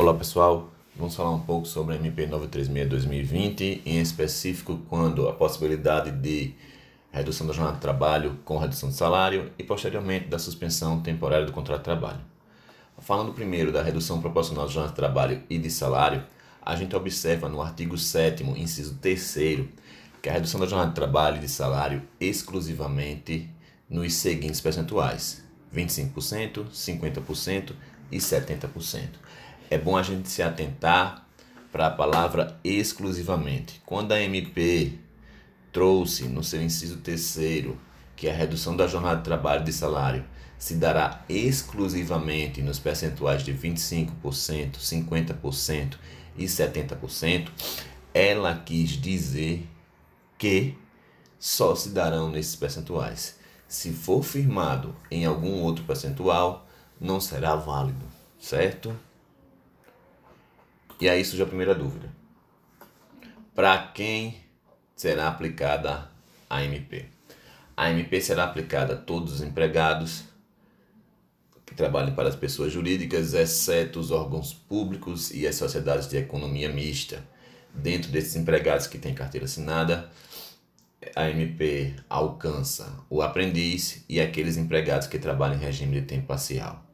Olá pessoal, vamos falar um pouco sobre a MP 936-2020, em específico quando a possibilidade de redução da jornada de trabalho com redução de salário e posteriormente da suspensão temporária do contrato de trabalho. Falando primeiro da redução proporcional da jornada de trabalho e de salário, a gente observa no artigo 7 inciso 3 que a redução da jornada de trabalho e de salário exclusivamente nos seguintes percentuais: 25%, 50% e 70%. É bom a gente se atentar para a palavra exclusivamente. Quando a MP trouxe no seu inciso terceiro que a redução da jornada de trabalho de salário se dará exclusivamente nos percentuais de 25%, 50% e 70%, ela quis dizer que só se darão nesses percentuais. Se for firmado em algum outro percentual, não será válido, certo? E aí surge a primeira dúvida. Para quem será aplicada a MP? A MP será aplicada a todos os empregados que trabalhem para as pessoas jurídicas, exceto os órgãos públicos e as sociedades de economia mista. Dentro desses empregados que têm carteira assinada, a MP alcança o aprendiz e aqueles empregados que trabalham em regime de tempo parcial.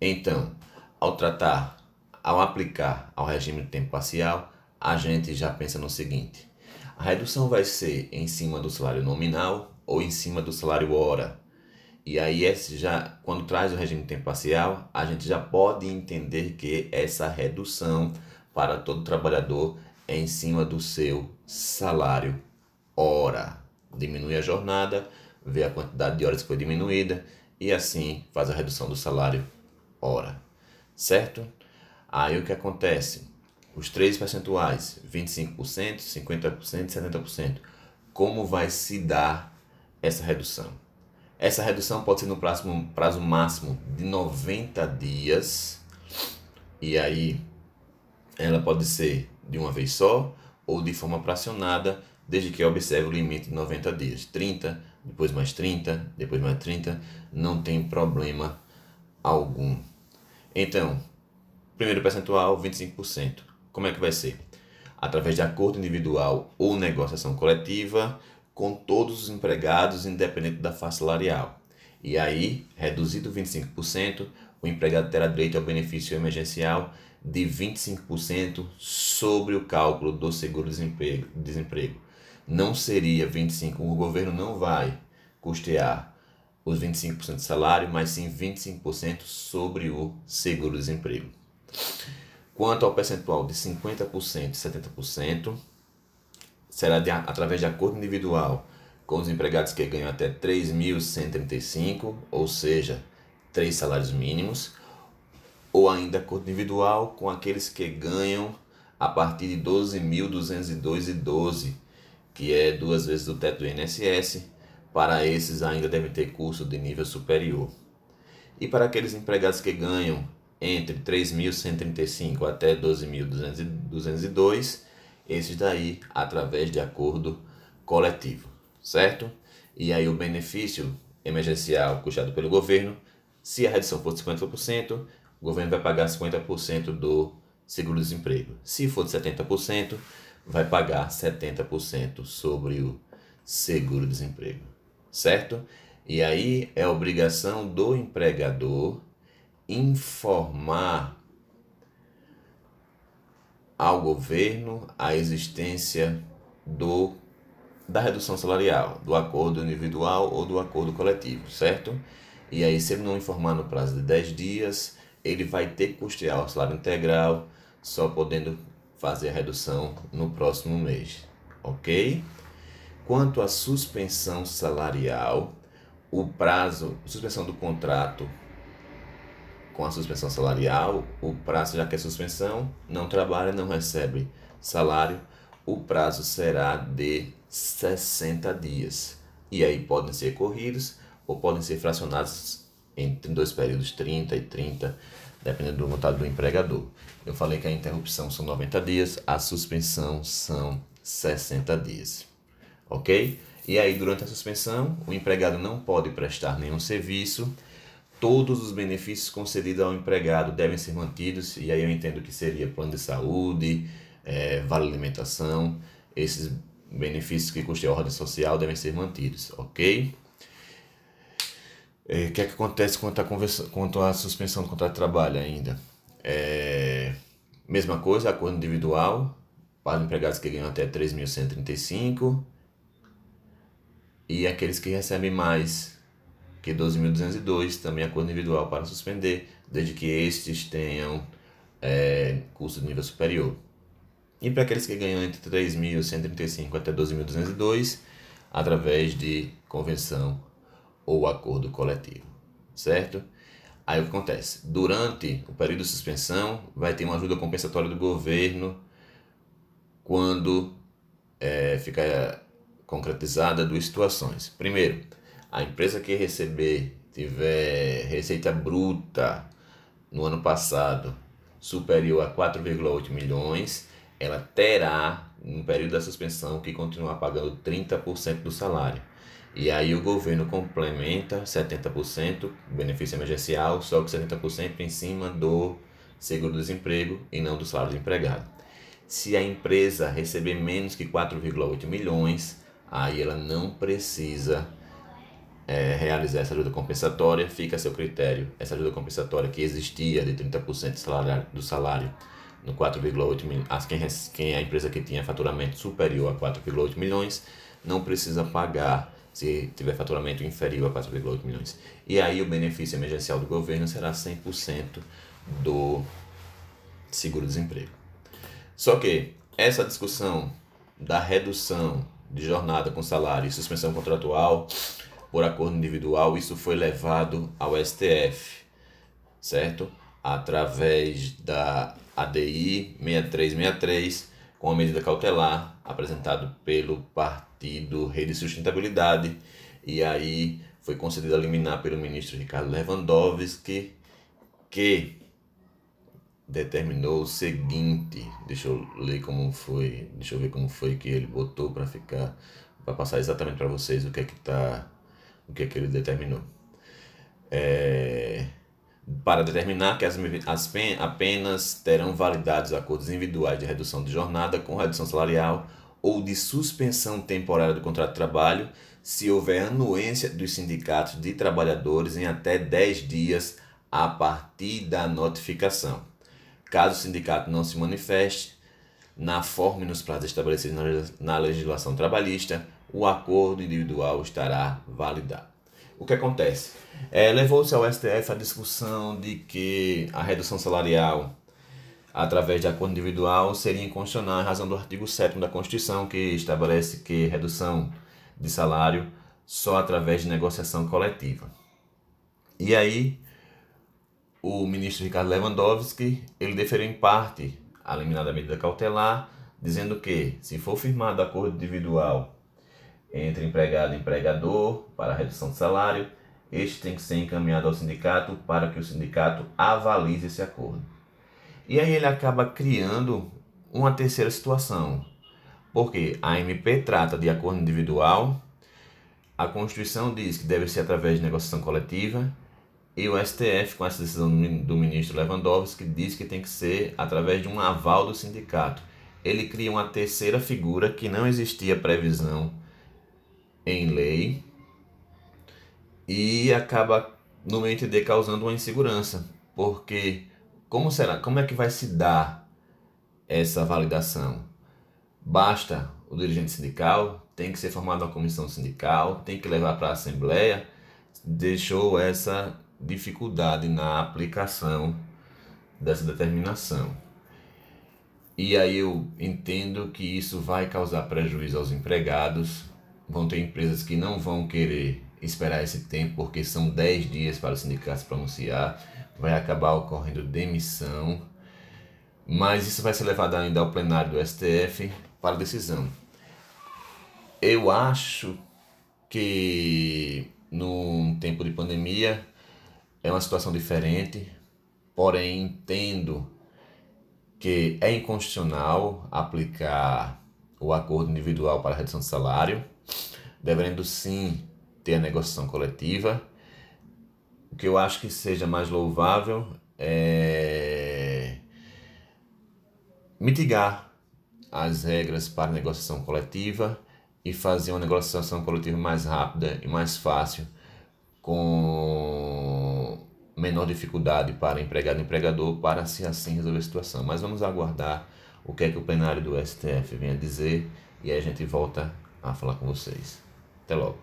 Então, ao tratar, ao aplicar ao regime de tempo parcial, a gente já pensa no seguinte: a redução vai ser em cima do salário nominal ou em cima do salário hora. E aí esse já, quando traz o regime de tempo parcial, a gente já pode entender que essa redução para todo trabalhador é em cima do seu salário hora. Diminui a jornada, vê a quantidade de horas que foi diminuída e assim faz a redução do salário hora. Certo? Aí o que acontece? Os três percentuais, 25%, 50% e 70%. Como vai se dar essa redução? Essa redução pode ser no próximo prazo máximo de 90 dias. E aí ela pode ser de uma vez só ou de forma fracionada desde que observe o limite de 90 dias. 30, depois mais 30, depois mais 30, não tem problema algum. Então, primeiro percentual, 25%. Como é que vai ser? Através de acordo individual ou negociação coletiva com todos os empregados, independente da faixa salarial. E aí, reduzido 25%, o empregado terá direito ao benefício emergencial de 25% sobre o cálculo do seguro-desemprego não seria 25%, o governo não vai custear os 25% de salário, mas sim 25% sobre o seguro-desemprego. Quanto ao percentual de 50% e 70%, será de, através de acordo individual com os empregados que ganham até 3.135, ou seja, três salários mínimos, ou ainda acordo individual com aqueles que ganham a partir de 12.202,12 que é duas vezes o teto do INSS. Para esses ainda devem ter curso de nível superior. E para aqueles empregados que ganham entre 3.135 até 12.202, esses daí através de acordo coletivo, certo? E aí o benefício emergencial puxado pelo governo, se a redução for de 50%, o governo vai pagar 50% do seguro-desemprego. Se for de 70%, vai pagar 70% sobre o seguro-desemprego, certo? E aí é obrigação do empregador informar ao governo a existência do da redução salarial, do acordo individual ou do acordo coletivo, certo? E aí, se ele não informar no prazo de 10 dias, ele vai ter que custear o salário integral, só podendo fazer a redução no próximo mês, ok? Quanto à suspensão salarial, o prazo, suspensão do contrato com a suspensão salarial, o prazo, já que é suspensão, não trabalha, não recebe salário, o prazo será de 60 dias. E aí podem ser corridos ou podem ser fracionados entre dois períodos, 30 e 30 dependendo do vontade do empregador. Eu falei que a interrupção são 90 dias, a suspensão são 60 dias. Ok? E aí, durante a suspensão, o empregado não pode prestar nenhum serviço, todos os benefícios concedidos ao empregado devem ser mantidos, e aí eu entendo que seria plano de saúde, é, vale alimentação, esses benefícios que custam a ordem social devem ser mantidos, ok? É, o que é que acontece quanto à, conversa, quanto à suspensão do contrato de trabalho ainda? É, mesma coisa, acordo individual para empregados que ganham até 3.135 e aqueles que recebem mais que 12.202, também acordo individual para suspender, desde que estes tenham é, custo de nível superior. E para aqueles que ganham entre 3.135 até 12.202, através de convenção ou acordo coletivo, certo? Aí o que acontece? Durante o período de suspensão, vai ter uma ajuda compensatória do governo quando é, fica concretizada duas situações. Primeiro, a empresa que receber, tiver receita bruta no ano passado superior a 4,8 milhões, ela terá, no período da suspensão, que continuar pagando 30% do salário. E aí o governo complementa 70% benefício emergencial, só que 70% em cima do seguro-desemprego e não do salário do empregado. Se a empresa receber menos que 4,8 milhões, aí ela não precisa é, realizar essa ajuda compensatória, fica a seu critério. Essa ajuda compensatória que existia de 30% do salário, do salário no 4,8 milhões, quem, quem é a empresa que tinha faturamento superior a 4,8 milhões, não precisa pagar se tiver faturamento inferior a 4,8 milhões. E aí o benefício emergencial do governo será 100% do seguro-desemprego. Só que essa discussão da redução de jornada com salário e suspensão contratual por acordo individual, isso foi levado ao STF, certo? Através da ADI 6363, com a medida cautelar apresentado pelo partido Rede Sustentabilidade, e aí foi concedido a liminar pelo ministro Ricardo Lewandowski, que determinou o seguinte, deixa eu ler como foi, deixa eu ver como foi que ele botou para ficar, para passar exatamente para vocês o que é que tá, o que é que ele determinou. É, para determinar que as, as pen, apenas terão validade os acordos individuais de redução de jornada com redução salarial ou de suspensão temporária do contrato de trabalho se houver anuência dos sindicatos de trabalhadores em até 10 dias a partir da notificação. Caso o sindicato não se manifeste, na forma e nos prazos estabelecidos na legislação trabalhista, o acordo individual estará validado. O que acontece? É, Levou-se ao STF a discussão de que a redução salarial através de acordo individual seria inconstitucional em razão do artigo 7 da Constituição, que estabelece que redução de salário só através de negociação coletiva. E aí, o ministro Ricardo Lewandowski, ele deferiu em parte a eliminada medida cautelar, dizendo que, se for firmado acordo individual entre empregado e empregador para a redução de salário, este tem que ser encaminhado ao sindicato para que o sindicato avalize esse acordo. E aí ele acaba criando uma terceira situação. Porque a MP trata de acordo individual, a Constituição diz que deve ser através de negociação coletiva, e o STF, com essa decisão do ministro Lewandowski, diz que tem que ser através de um aval do sindicato. Ele cria uma terceira figura que não existia previsão em lei e acaba, no meu entender, causando uma insegurança, porque como será? Como é que vai se dar essa validação? Basta o dirigente sindical, tem que ser formada uma comissão sindical, tem que levar para a assembleia. Deixou essa dificuldade na aplicação dessa determinação. E aí eu entendo que isso vai causar prejuízo aos empregados. Vão ter empresas que não vão querer esperar esse tempo, porque são 10 dias para o sindicato se pronunciar vai acabar ocorrendo demissão, mas isso vai ser levado ainda ao plenário do STF para decisão. Eu acho que num tempo de pandemia é uma situação diferente, porém entendo que é inconstitucional aplicar o acordo individual para redução de salário, devendo sim ter a negociação coletiva O que eu acho que seja mais louvável é mitigar as regras para negociação coletiva e fazer uma negociação coletiva mais rápida e mais fácil, com menor dificuldade para empregado e empregador, para se assim resolver a situação. Mas vamos aguardar o que é que o plenário do STF vem a dizer e aí a gente volta a falar com vocês. Até logo.